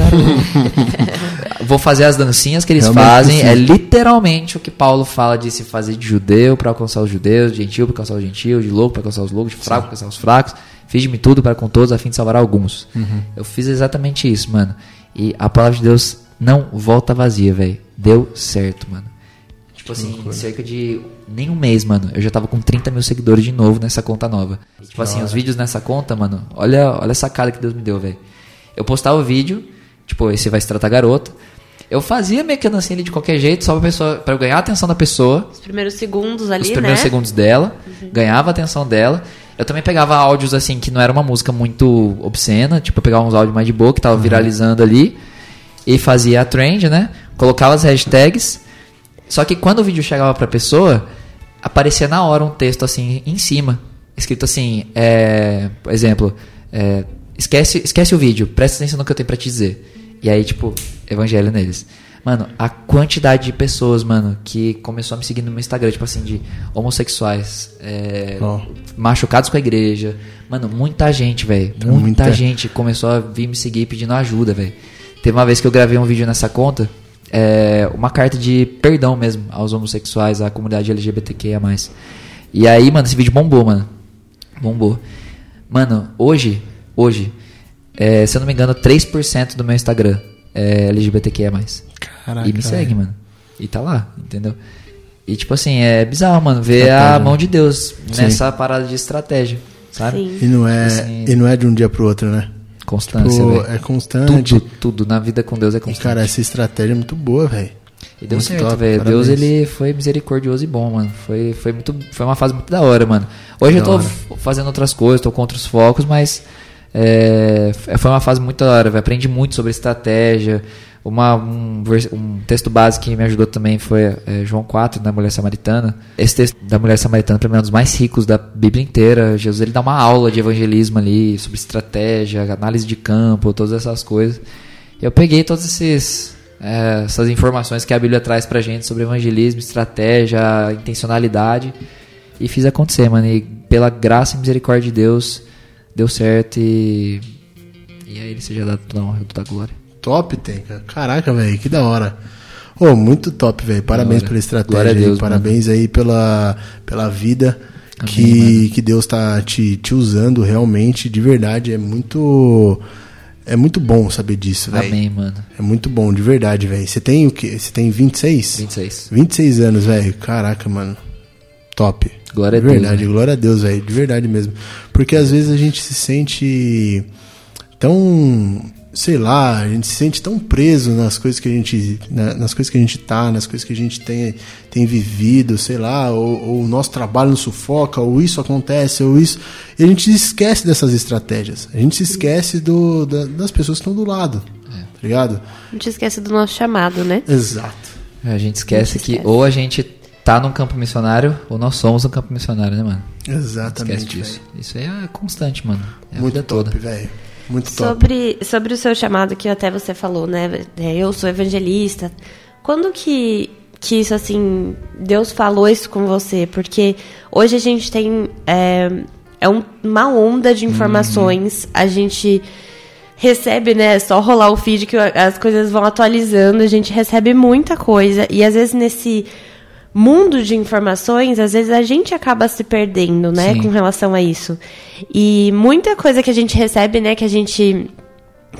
vou fazer as dancinhas que eles Realmente fazem. precisa. É literalmente o que Paulo fala de se fazer de judeu para alcançar os judeus, de gentil para alcançar os gentios, de louco para alcançar os loucos, de fraco para alcançar os fracos. Fiz de mim tudo para com todos a fim de salvar alguns. Eu fiz exatamente isso, mano. E a palavra de Deus não volta vazia, velho. Deu certo, mano. Tipo assim, cerca de nem um mês, mano, eu já tava com 30 mil seguidores de novo nessa conta nova. E, tipo assim, os vídeos nessa conta, mano, olha, olha a sacada que Deus me deu, velho. Eu postava o vídeo, tipo, esse vai se tratar garota. Eu fazia meio que a dancinha ali de qualquer jeito, só pra, pessoa, pra eu ganhar a atenção da pessoa, Os primeiros segundos ali, os primeiros né? segundos dela, ganhava a atenção dela. Eu também pegava áudios assim que não era uma música muito obscena, tipo, eu pegava uns áudios mais de boa que tava viralizando ali e fazia a trend, né? Colocava as hashtags. Só que quando o vídeo chegava pra pessoa, aparecia na hora um texto assim em cima, escrito assim, é, por exemplo, é, esquece, esquece o vídeo, presta atenção no que eu tenho pra te dizer. E aí, tipo, evangelho neles. Mano, a quantidade de pessoas, mano, que começou a me seguir no meu Instagram, tipo assim, de homossexuais, é, Ó. machucados com a igreja. Mano, muita gente, velho. Muita, muita. gente começou a vir me seguir pedindo ajuda, velho. Teve uma vez que eu gravei um vídeo nessa conta, é, uma carta de perdão mesmo aos homossexuais, à comunidade LGBTQIA+. E aí, mano, esse vídeo bombou, mano. Bombou. Mano, hoje, hoje, é, se eu não me engano, 3% do meu Instagram é, LGBTQIA+. Caraca, e me segue, velho. mano. E tá lá, entendeu? E tipo assim, é bizarro, mano, ver Estratégia, a né? mão de Deus Sim. nessa parada de estratégia, sabe? Sim. E não é, Assim- e não é de um dia pro outro, né? Constância, velho. é constante. Tudo, tudo na vida com Deus é E, constante. cara, essa estratégia é muito boa, velho. E deu Muito certo, velho. Deus, ele foi misericordioso e bom, mano. Foi, foi, muito, foi uma fase muito da hora, mano. Hoje Da eu tô hora. fazendo outras coisas, tô com outros focos, mas é, foi uma fase muito da hora, velho. Aprendi muito sobre estratégia. Uma, um, um texto básico que me ajudou também foi é, João 4, da Mulher Samaritana. Esse texto da Mulher Samaritana, pra mim, é um dos mais ricos da Bíblia inteira. Jesus, ele dá uma aula de evangelismo ali, sobre estratégia, análise de campo, todas essas coisas. Eu peguei todos esses é, essas informações que a Bíblia traz pra gente sobre evangelismo, estratégia, intencionalidade e fiz acontecer, mano. E pela graça e misericórdia de Deus, deu certo e. E a ele seja dado toda a honra e toda a glória. Top, tem, cara. Caraca, velho, que da hora. Ô, muito top, velho. Parabéns pela estratégia. Deus, Parabéns aí pela, pela vida Amém, que, que Deus tá te, te usando realmente, de verdade. É muito. É muito bom saber disso, velho. Amém, mano. É muito bom, de verdade, velho. Você tem o quê? Você tem 26? 26. 26 anos, velho. Caraca, mano. Top. Glória a de Deus, verdade, né? glória a Deus, velho. De verdade mesmo. Porque às vezes a gente se sente tão, sei lá, a gente se sente tão preso nas coisas que a gente, na- nas coisas que a gente tá, nas coisas que a gente tem, tem vivido, sei lá, ou, ou o nosso trabalho nos sufoca, ou isso acontece, ou isso. E a gente esquece dessas estratégias. A gente se esquece do, da- das pessoas que estão do lado. É. Tá ligado? Não te esquece do nosso chamado, né? Exato. A gente esquece A gente que esquece. ou a gente tá num campo missionário ou nós somos um campo missionário, né, mano? Exatamente. Esquece disso. Isso aí é constante, mano. É a Muito vida top, toda. velho. Muito top. Sobre, sobre o seu chamado que até você falou, né? É, Eu sou evangelista. Quando que, que isso, assim, Deus falou isso com você? Porque hoje a gente tem é, é um- uma onda de informações. A gente recebe, né? É só rolar o feed que as coisas vão atualizando. A gente recebe muita coisa. E às vezes nesse mundo de informações, às vezes a gente acaba se perdendo, né? Sim. Com relação a isso. E muita coisa que a gente recebe, né? Que a gente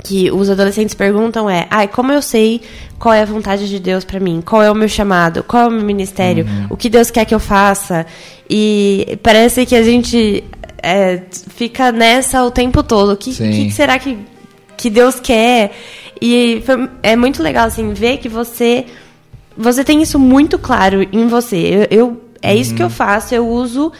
que os adolescentes perguntam é: "Ai, como eu sei qual é a vontade de Deus pra mim? Qual é o meu chamado? Qual é o meu ministério? Uhum. O que Deus quer que eu faça?" E parece que a gente é, fica nessa o tempo todo. O que, que será que que Deus quer? E foi- é muito legal assim ver que você você tem isso muito claro em você. Eu, eu- é isso que eu faço. Eu uso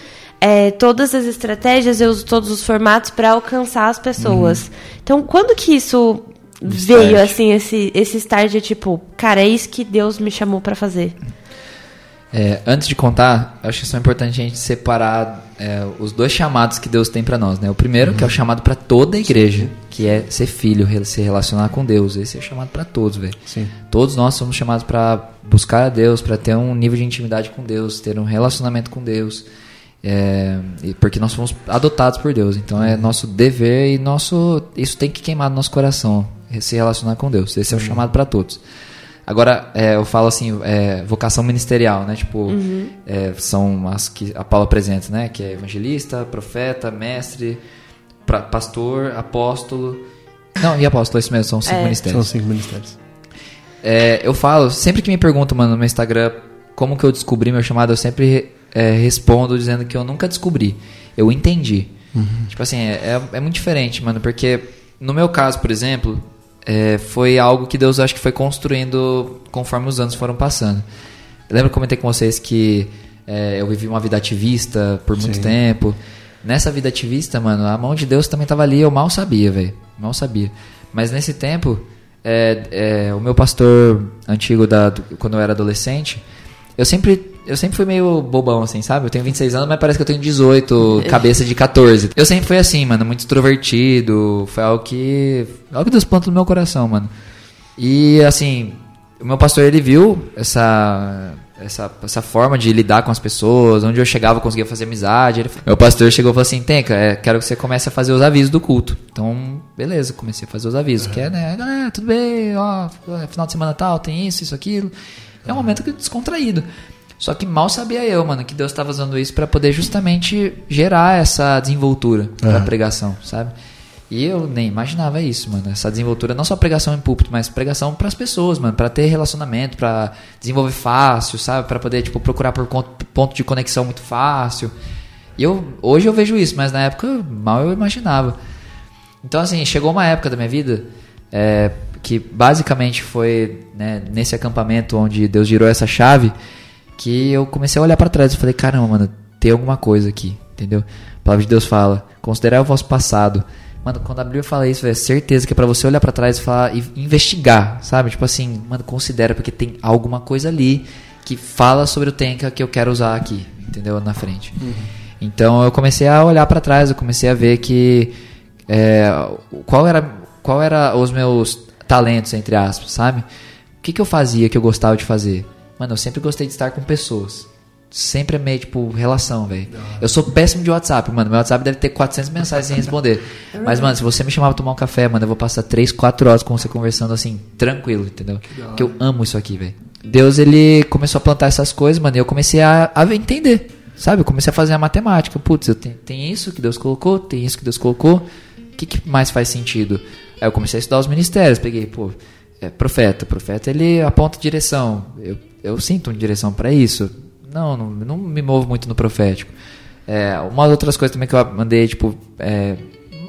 é, todas as estratégias, eu uso todos os formatos para alcançar as pessoas. Então, quando que isso veio assim esse esse start de tipo, cara, é isso que Deus me chamou para fazer? É, antes de contar, acho que só é importante a gente separar é, os dois chamados que Deus tem pra nós, né? O primeiro, que é o chamado pra toda a igreja, que é ser filho, se relacionar com Deus. Esse é o chamado pra todos, velho. Todos nós somos chamados pra buscar a Deus, pra ter um nível de intimidade com Deus, ter um relacionamento com Deus. É, porque nós fomos adotados por Deus, então é nosso dever e nosso isso tem que queimar no nosso coração, se relacionar com Deus. Esse é o chamado pra todos. Agora, é, eu falo assim, é, vocação ministerial, né? Tipo, é, são as que a Paula apresenta, né? Que é evangelista, profeta, mestre, pra- pastor, apóstolo. Não, e apóstolo, é isso mesmo, são cinco É. São ministérios. cinco ministérios. É, eu falo, sempre que me perguntam, mano, no meu Instagram, como que eu descobri meu chamado, eu sempre é, respondo dizendo que eu nunca descobri. Eu entendi. Tipo assim, é, é- é muito diferente, mano, porque no meu caso, por exemplo, é, foi algo que Deus acho que foi construindo conforme os anos foram passando. Eu lembro que eu comentei com vocês que é, eu vivi uma vida ativista por muito Sim. tempo. Nessa vida ativista, mano, a mão de Deus também tava ali, eu mal sabia, velho. Mal sabia. Mas nesse tempo, é, é, o meu pastor antigo, da, do- quando eu era adolescente, eu sempre, eu sempre fui meio bobão, assim, sabe? Eu tenho 26 anos, mas parece que eu tenho 18, cabeça de 14. Eu sempre fui assim, mano, muito extrovertido. Foi algo que. Algo que Deus plantou no meu coração, mano. E assim, o meu pastor ele viu essa essa, essa forma de lidar com as pessoas, onde eu chegava eu conseguia fazer amizade. Ele, meu pastor chegou e falou assim: Tenca, é, quero que você comece a fazer os avisos do culto. Então, beleza, comecei a fazer os avisos. Que é, né, galera, tudo bem, ó, final de semana tal, tem isso, isso, aquilo. É um momento que descontraído. Só que mal sabia eu, mano, que Deus estava usando isso para poder justamente gerar essa desenvoltura pra Uhum. pregação, sabe? E eu nem imaginava isso, mano. Essa desenvoltura, não só pregação em púlpito, mas pregação pras pessoas, mano. Pra ter relacionamento, pra desenvolver fácil, sabe? Pra poder, tipo, procurar por ponto de conexão muito fácil. E eu, hoje eu vejo isso, mas na época mal eu imaginava. Então, assim, chegou uma época da minha vida é, que basicamente foi né, nesse acampamento onde Deus girou essa chave que eu comecei a olhar pra trás e falei, caramba, mano, tem alguma coisa aqui, entendeu? A palavra de Deus fala, considerar o vosso passado. Mano, quando a Bíblia fala isso, é certeza que é pra você olhar pra trás e falar e investigar, sabe? Tipo assim, mano, considera porque tem alguma coisa ali que fala sobre o Tenka que eu quero usar aqui, entendeu? Na frente. Então eu comecei a olhar pra trás, eu comecei a ver que é, qual era qual era os meus talentos entre aspas, sabe? O que, que eu fazia que eu gostava de fazer? Mano, eu sempre gostei de estar com pessoas. Sempre amei, tipo, relação, velho. Eu sou péssimo de WhatsApp, mano. Meu WhatsApp deve ter 400 mensagens sem responder. Mas, mano, se você me chamar pra tomar um café, mano, eu vou passar 3, 4 horas com você conversando assim, tranquilo, entendeu? Porque eu amo isso aqui, velho. Deus, ele começou a plantar essas coisas, mano, e eu comecei a, a entender, sabe? Eu comecei a fazer a matemática. Putz, eu tenho, tem isso que Deus colocou, tem isso que Deus colocou. O que, que mais faz sentido? Aí eu comecei a estudar os ministérios. Peguei, pô, é, profeta. Profeta, ele aponta direção. Eu, eu sinto uma direção para isso. Não, não, não me movo muito no profético. É, umas outras coisas também que eu andei, tipo, é,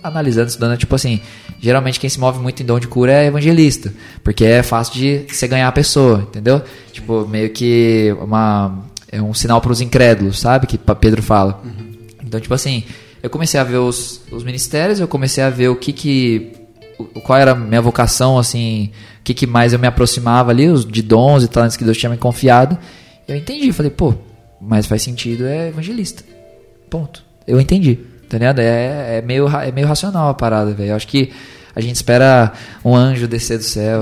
analisando, estudando, é tipo assim, geralmente quem se move muito em dom de cura é evangelista, porque é fácil de você ganhar a pessoa, entendeu? Tipo, meio que uma, é um sinal para os incrédulos, sabe? Que Pedro fala. Então, tipo assim, eu comecei a ver os, os ministérios, eu comecei a ver o que que qual era a minha vocação, assim, o que, que mais eu me aproximava ali, os de dons e talentos que Deus tinha me confiado. Eu entendi, falei, pô, mas faz sentido é evangelista. Ponto. Eu entendi, tá ligado? É, é, meio, é meio racional a parada, velho. Eu acho que a gente espera um anjo descer do céu.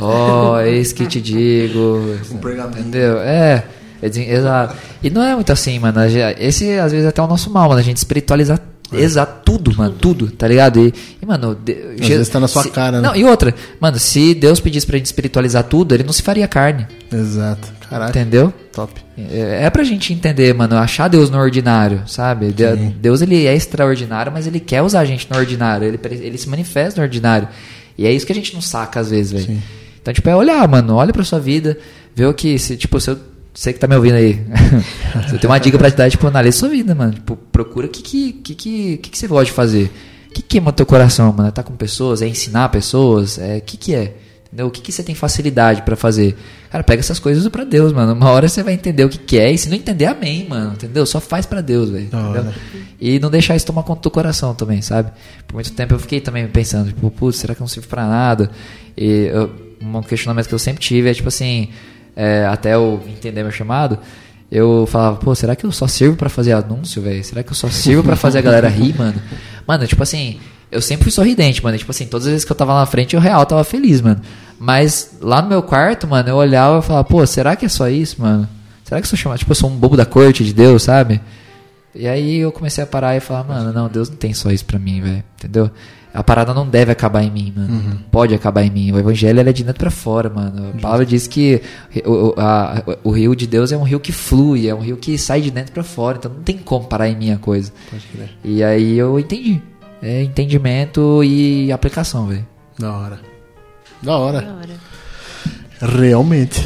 Oh, eis que te digo. Um pergaminho. Entendeu? É. é exato. E não é muito assim, mano. A gente- Esse às vezes é até o nosso mal, mano. A gente espiritualizar exato tudo, mano. Tudo, tá ligado? E, e, mano. de- Às vezes tá na sua se- cara, né? Não, e outra, mano, se Deus pedisse pra gente espiritualizar tudo, ele não se faria carne. Exato. Caraca. Entendeu? Top. É, é pra gente entender, mano, achar Deus no ordinário, sabe? De- Deus, ele é extraordinário, mas ele quer usar a gente no ordinário. Ele, ele se manifesta no ordinário. E é isso que a gente não saca às vezes, velho. Então, tipo, é olhar, mano, olha pra sua vida, ver o que, se, tipo, se eu, você que tá me ouvindo aí, eu tenho uma dica pra te dar, tipo, analisa sua vida, mano. Tipo, procura o que que, que, que, que, que você gosta de fazer. O que queima teu coração, mano? É tá com pessoas? É ensinar pessoas? É, o que que é? Entendeu? O que, que você tem facilidade pra fazer? Cara, pega essas coisas e pra Deus, mano. Uma hora você vai entender o que, que é, e se não entender, amém, mano. Entendeu? Só faz pra Deus, velho. E não deixar isso tomar conta do coração também, sabe? Por muito tempo eu fiquei também pensando, tipo, putz, será que eu não sirvo pra nada? E eu- um questionamento que eu sempre tive é, tipo assim, é, até eu entender meu chamado, eu falava, pô, será que eu só sirvo pra fazer anúncio, velho? Será que eu só sirvo pra fazer a galera rir, mano? Mano, tipo assim, eu sempre fui sorridente, mano. Tipo assim, todas as vezes que eu tava lá na frente, eu real tava feliz, mano. Mas lá no meu quarto, mano, eu olhava e falava, pô, será que é só isso, mano? Será que eu sou chamado? Tipo, eu sou um bobo da corte de Deus, sabe? E aí eu comecei a parar e falar, mano, não, Deus não tem só isso pra mim, velho. Entendeu? A parada não deve acabar em mim, mano. Não Pode acabar em mim. O evangelho ele é de dentro pra fora, mano. A palavra diz que o, a- o rio de Deus é um rio que flui, é um rio que sai de dentro pra fora. Então não tem como parar em mim a coisa. Pode crer. E aí eu entendi. É entendimento e aplicação, velho. Da hora. Da hora. Da hora. Realmente.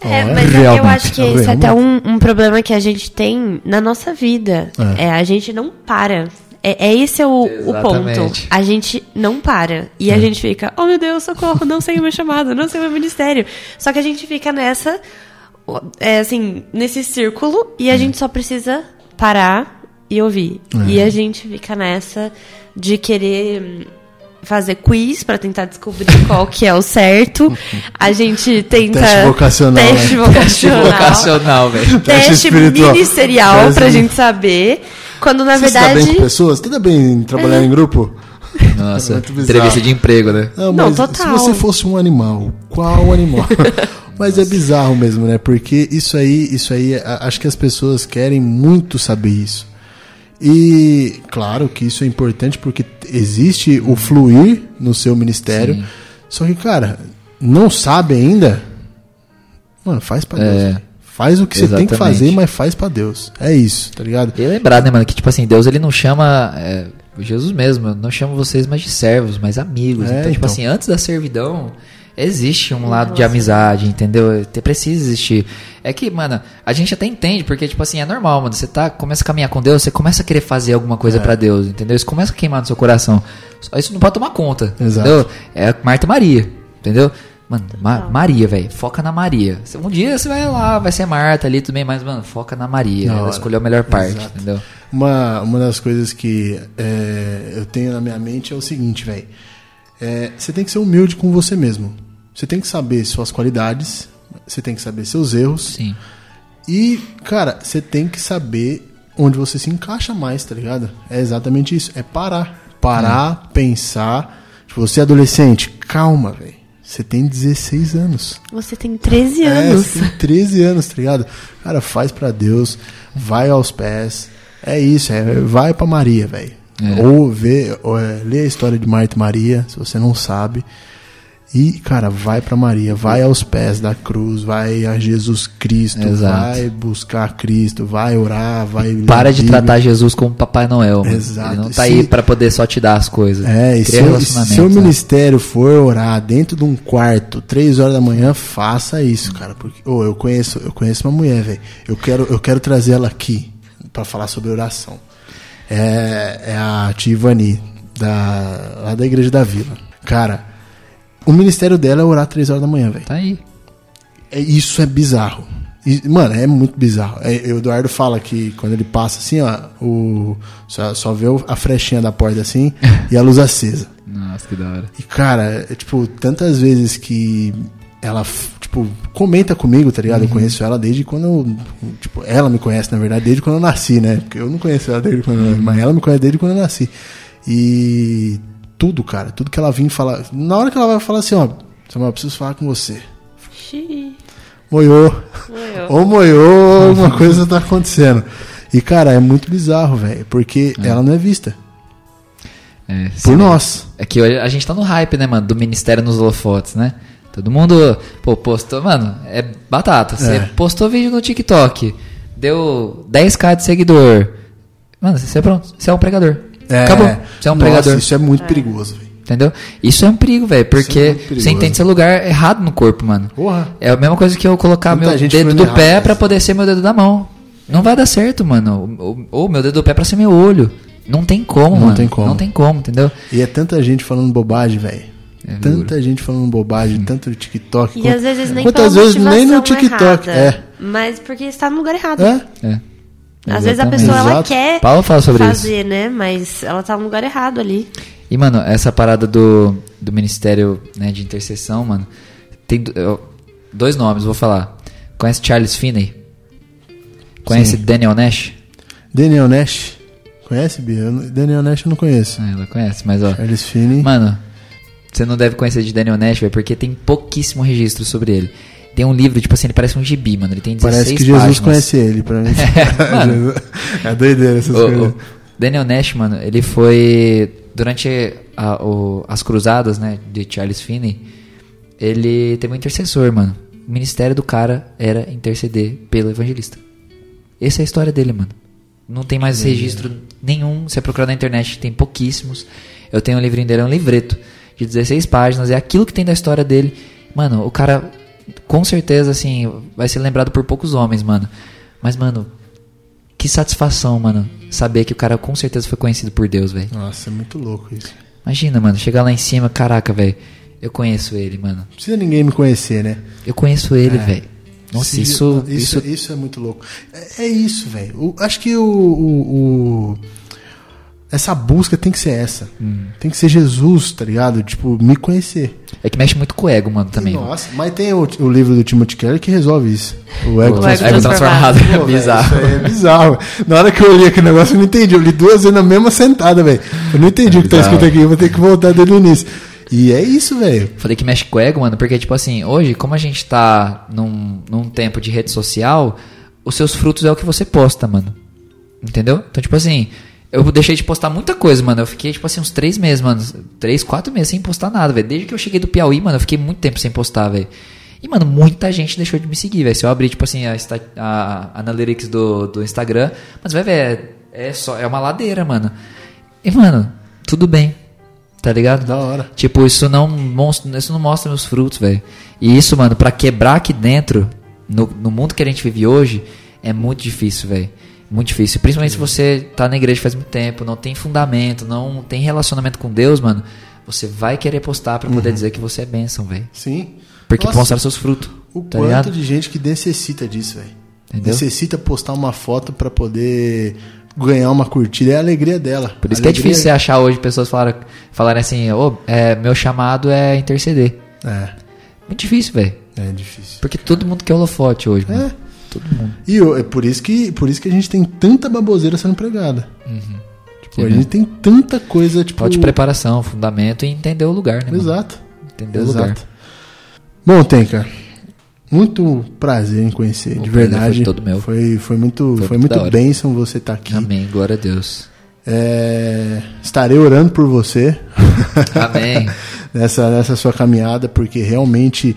É, mas eu realmente, acho que esse é até um, um problema que a gente tem na nossa vida. É. É, a gente não para. É, é esse é o, o ponto. A gente não para. E É. a gente fica, oh meu Deus, socorro, não sei o meu chamado, não sei o meu ministério. Só que a gente fica nessa, é, assim, nesse círculo e É. a gente só precisa parar e ouvir. É. E a gente fica nessa de querer hum, fazer quiz pra tentar descobrir qual que é o certo. A gente tenta Teste vocacional, teste né? vocacional, Vocacional, velho. Teste teste ministerial pra um- gente saber. Quando na Você se dá bem verdade com pessoas? Tudo bem em trabalhar em grupo? Nossa, Muito bizarro. entrevista de emprego, né? Não, Não, mas total. se você fosse um animal, qual animal? mas é bizarro mesmo, né? Porque isso aí, isso aí, acho que as pessoas querem muito saber isso. E claro que isso é importante porque existe o fluir no seu ministério. Sim. Só que, cara, não sabe ainda? Mano, faz pra Deus. É. Faz o que você tem que Exatamente. fazer, mas faz pra Deus. É isso, tá ligado? E lembrar, né, mano, que tipo assim, Deus ele não chama. é, Jesus mesmo, eu não chamo vocês mais de servos, mas amigos. É, então, tipo então. assim, antes da servidão, existe um lado de relacionamento. amizade, entendeu? Te- Precisa existir. É que, mano, a gente até entende, porque, tipo assim, é normal, mano. Você tá, começa a caminhar com Deus, você começa a querer fazer alguma coisa É. pra Deus, entendeu? Isso começa a queimar no seu coração. Só isso não pode tomar conta, Exato. entendeu? É Marta e Maria, entendeu? Mano, Ma- Maria, velho, foca na Maria. Um dia você vai lá, vai ser Marta ali também, mas, mano, foca na Maria. Da Ela hora. escolheu a melhor parte, Exato. entendeu? Uma, uma das coisas que é, eu tenho na minha mente é o seguinte, velho. você tem que ser humilde com você mesmo. Você tem que saber suas qualidades, você tem que saber seus erros. Sim. E, cara, você tem que saber onde você se encaixa mais, tá ligado? É exatamente isso. É parar. Parar, pensar. Tipo, você é adolescente, calma, velho. Você tem 16 anos. Você tem 13 É, anos. você tem 13 anos, tá ligado? Cara, faz pra Deus, vai aos pés. É isso, é, vai pra Maria, velho. É. Ou vê, ou, é, lê a história de Marta e Maria, se você não sabe. E, cara, vai pra Maria, vai aos pés da cruz, vai a Jesus Cristo, Exato. vai buscar Cristo, vai orar, vai. ler Para de Bíblia. tratar Jesus como Papai Noel. Exato. Ele não tá Se- aí pra poder só te dar as coisas. É, e Cria se, o- relacionamento, se o sabe? ministério for orar dentro de um quarto, três horas da manhã, faça isso, cara. Porque, ô, eu conheço, eu conheço uma mulher, velho. Eu quero, eu quero trazer ela aqui pra falar sobre oração. É, é a Tia Ivani, da, lá da Igreja da Vila. Cara, o ministério dela é orar três horas da manhã, velho. Tá aí. É, isso é bizarro. E, mano, é muito bizarro. É, o Eduardo fala que quando ele passa assim, ó, o, só, só vê a frechinha da porta assim e a luz acesa. Nossa, que da hora. E, cara, é, tipo, tantas vezes que ela, tipo, comenta comigo, tá ligado? Eu conheço ela desde quando eu, tipo, ela me conhece, na verdade, desde quando eu nasci, né? Porque eu não conheço ela desde quando eu, mas ela me conhece desde quando eu nasci. E tudo, cara, tudo que ela vinha falar, na hora que ela vai falar assim, ó, Samuel, eu preciso falar com você. Xiii. Moiô. Ou moiô, alguma coisa tá acontecendo. E, cara, é muito bizarro, velho, porque ela não é vista É, por nós. É que hoje a gente tá no hype, né, mano? Do Ministério nos holofotes, né? Todo mundo, pô, postou, mano, é batata. Você É. postou vídeo no TikTok, deu 10k de seguidor. Mano, você é pronto, você é um pregador. Acabou, você é um Nossa, pregador. Isso é muito perigoso, velho. Entendeu? Isso é um perigo, velho, porque muito perigoso. você entende seu lugar errado no corpo, mano. Porra. É a mesma coisa que eu colocar Muita meu dedo do errado, pé pra poder ser meu dedo da mão. Não vai dar certo, mano. Ou, ou meu dedo do pé pra ser meu olho. Não tem como, Não mano. tem como. Não tem como, entendeu? E é tanta gente falando bobagem, velho. É tanta gente falando bobagem, tanto no TikTok. E quanto- às vezes nem Quantas vezes nem no TikTok. errada, Mas porque está no lugar errado. É? É? É. Às vezes a pessoa ela quer Paulo fala sobre fazer, né? Mas ela tá no lugar errado ali. E, mano, essa parada do, do Ministério né, de Intercessão, mano, tem eu- dois nomes, vou falar. Conhece Charles Finney? Conhece Sim. Daniel Nash? Daniel Nash. Conhece, Bia? Daniel Nash eu não conheço. Ah, ela conhece, mas ó. Charles Finney. Mano, você não deve conhecer de Daniel Nash, velho, porque tem pouquíssimo registro sobre ele. Tem um livro, tipo assim, ele parece um gibi, mano. Ele tem 16 Parece que Jesus páginas. conhece ele, pra mim. mano. é doideira essas O- coisas. o Daniel Nash, mano, ele foi. Durante a- o- as cruzadas, né, de Charles Finney, ele teve um intercessor, mano. O ministério do cara era interceder pelo evangelista. Essa é a história dele, mano. Não tem mais registro nenhum. Você procurar na internet, tem pouquíssimos. Eu tenho um livrinho dele, é um livreto de 16 páginas. É aquilo que tem da história dele. Mano, o cara, com certeza, assim, vai ser lembrado por poucos homens, mano. Mas, mano, que satisfação, mano. Saber que o cara com certeza foi conhecido por Deus, velho. Nossa, é muito louco isso. Imagina, mano, chegar lá em cima, caraca, velho. Eu conheço ele, mano. Não precisa ninguém me conhecer, né? Eu conheço ele, É. velho. Nossa, isso, isso, isso, isso é muito louco. É, é isso, velho. Acho que o, o- o- essa busca tem que ser essa. Hum. Tem que ser Jesus, tá ligado? Tipo, me conhecer. É que mexe muito com o ego, mano, também. Nossa, mas tem o, o livro do Timothy Keller que resolve isso. O ego, O ego transformado. Pô, É bizarro. Aí é bizarro. Na hora que eu li aquele negócio, eu não entendi. Eu li duas vezes na mesma sentada, velho. Eu não entendi É o que tá escrito aqui. Eu vou ter que voltar desde o início. E é isso, velho. Falei que mexe com o ego, mano, porque, tipo assim, hoje, como a gente tá num, num tempo de rede social, os seus frutos é o que você posta, mano. Entendeu? Então, tipo assim, eu deixei de postar muita coisa, mano. Eu fiquei, tipo assim, uns três meses, mano. Três, quatro meses sem postar nada, velho. Desde que eu cheguei do Piauí, mano, eu fiquei muito tempo sem postar, velho. E, mano, muita gente deixou de me seguir, velho. Se eu abrir, tipo assim, a, esta- a Analytics do, do Instagram, mas ver, é, é só, é uma ladeira, mano. E, mano, tudo bem. Tá ligado? Da hora. Tipo, isso não, mostra, isso não mostra meus frutos, velho. E isso, mano, pra quebrar aqui dentro, no, no mundo que a gente vive hoje, é muito difícil, velho. Muito difícil. Principalmente se você tá na igreja faz muito tempo, não tem fundamento, não tem relacionamento com Deus, mano. Você vai querer postar pra poder dizer que você é bênção, velho. Sim. Porque Nossa, mostrar seus frutos. O tá quanto ligado? de gente que necessita disso, velho. Necessita postar uma foto pra poder ganhar uma curtida. É a alegria dela. Por isso que é Alegria- difícil você achar hoje pessoas falarem, falarem assim, ô, é, meu chamado é interceder. É, Muito difícil, velho. é difícil. Porque todo mundo quer holofote hoje, mano. Todo mundo. E eu- é por isso, que, por isso que a gente tem tanta baboseira sendo pregada. Tipo, Sim, a né? gente tem tanta coisa, tipo... Falta de preparação, fundamento e entender o lugar, né? mano? Exato. Entender o lugar. Exato. Bom, Tenka, muito prazer em conhecer, de O prazer verdade. foi todo meu. Foi, foi muito, Foi foi muito muito bênção você estar aqui. Amém, glória a Deus. É, estarei orando por você Amém. nessa, nessa sua caminhada, porque realmente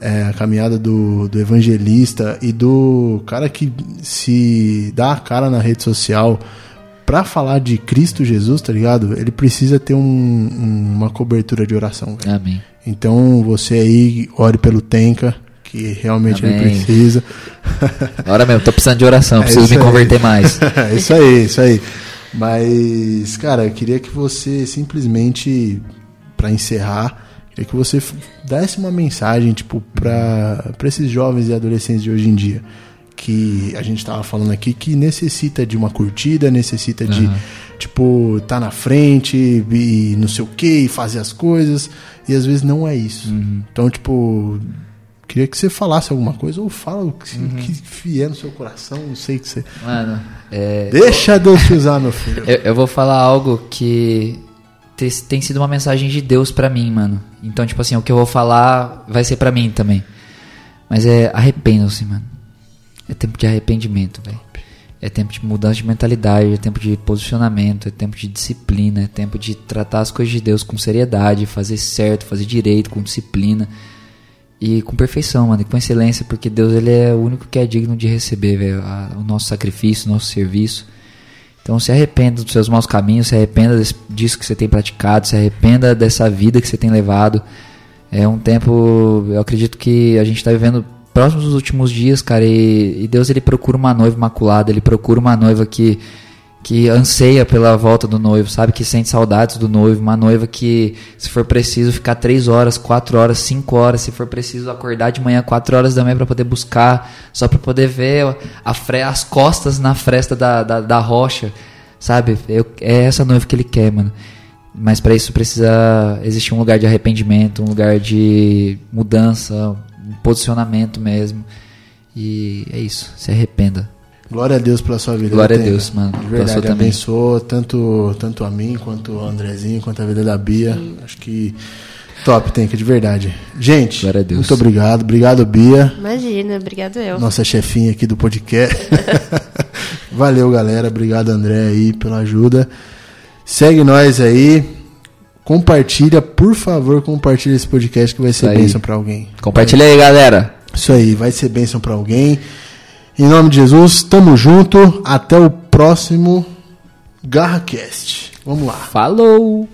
é, a caminhada do, do evangelista e do cara que se dá a cara na rede social pra falar de Cristo Jesus, tá ligado? Ele precisa ter um- um- uma cobertura de oração, velho. Amém. Então você aí ore pelo Tenka, que realmente ele Amém. precisa. Agora mesmo, tô precisando de oração, É preciso me aí. converter mais. É isso aí, isso aí. Mas, cara, eu queria que você simplesmente, pra encerrar, queria que você desse uma mensagem, tipo, pra, pra esses jovens e adolescentes de hoje em dia. Que a gente tava falando aqui que necessita de uma curtida, necessita de, tipo, tá na frente e não sei o que, e fazer as coisas. E às vezes não é isso. Então, tipo, queria que você falasse alguma coisa, ou fala o que, que vier no seu coração, não sei que você. Mano, é, Deixa Deus te usar, meu filho. eu, eu vou falar algo que te- tem sido uma mensagem de Deus pra mim, mano. Então, tipo assim, o que eu vou falar vai ser pra mim também. Mas é arrependam-se, mano. É tempo de arrependimento, velho. É tempo de mudança de mentalidade, é tempo de posicionamento, é tempo de disciplina, é tempo de tratar as coisas de Deus com seriedade, fazer certo, fazer direito, com disciplina e com perfeição, mano, e com excelência, porque Deus ele é o único que é digno de receber, velho, o nosso sacrifício, o nosso serviço. Então se arrependa dos seus maus caminhos, se arrependa disso que você tem praticado, se arrependa dessa vida que você tem levado. É um tempo, eu acredito que a gente está vivendo próximos dos últimos dias, cara, e, e Deus ele procura uma noiva imaculada, ele procura uma noiva que que anseia pela volta do noivo, sabe? Que sente saudades do noivo. Uma noiva que, se for preciso, ficar três horas, quatro horas, cinco horas, se for preciso acordar de manhã quatro horas da manhã para poder buscar, só para poder ver a fre as costas na fresta da, da, da rocha, sabe? Eu, é essa noiva que ele quer, mano. Mas para isso precisa existir um lugar de arrependimento, um lugar de mudança, um posicionamento mesmo. E é isso, se arrependa. Glória a Deus pela sua vida. Glória a. Deus, mano, De pela verdade, também. abençoou tanto, tanto a mim, quanto o Andrezinho, quanto a vida da Bia. Acho que top, Tenka, de verdade. Gente, Glória a Deus. muito obrigado. Obrigado, Bia, Imagina, obrigado eu. nossa chefinha aqui do podcast. Valeu, galera. Obrigado, André, aí, pela ajuda. Segue nós aí. Compartilha, por favor, compartilha esse podcast que vai ser bênção pra alguém. Compartilha aí, galera. Isso aí, vai ser bênção pra alguém. Em nome de Jesus, tamo junto. Até o próximo GarraCast. Vamos lá. Falou!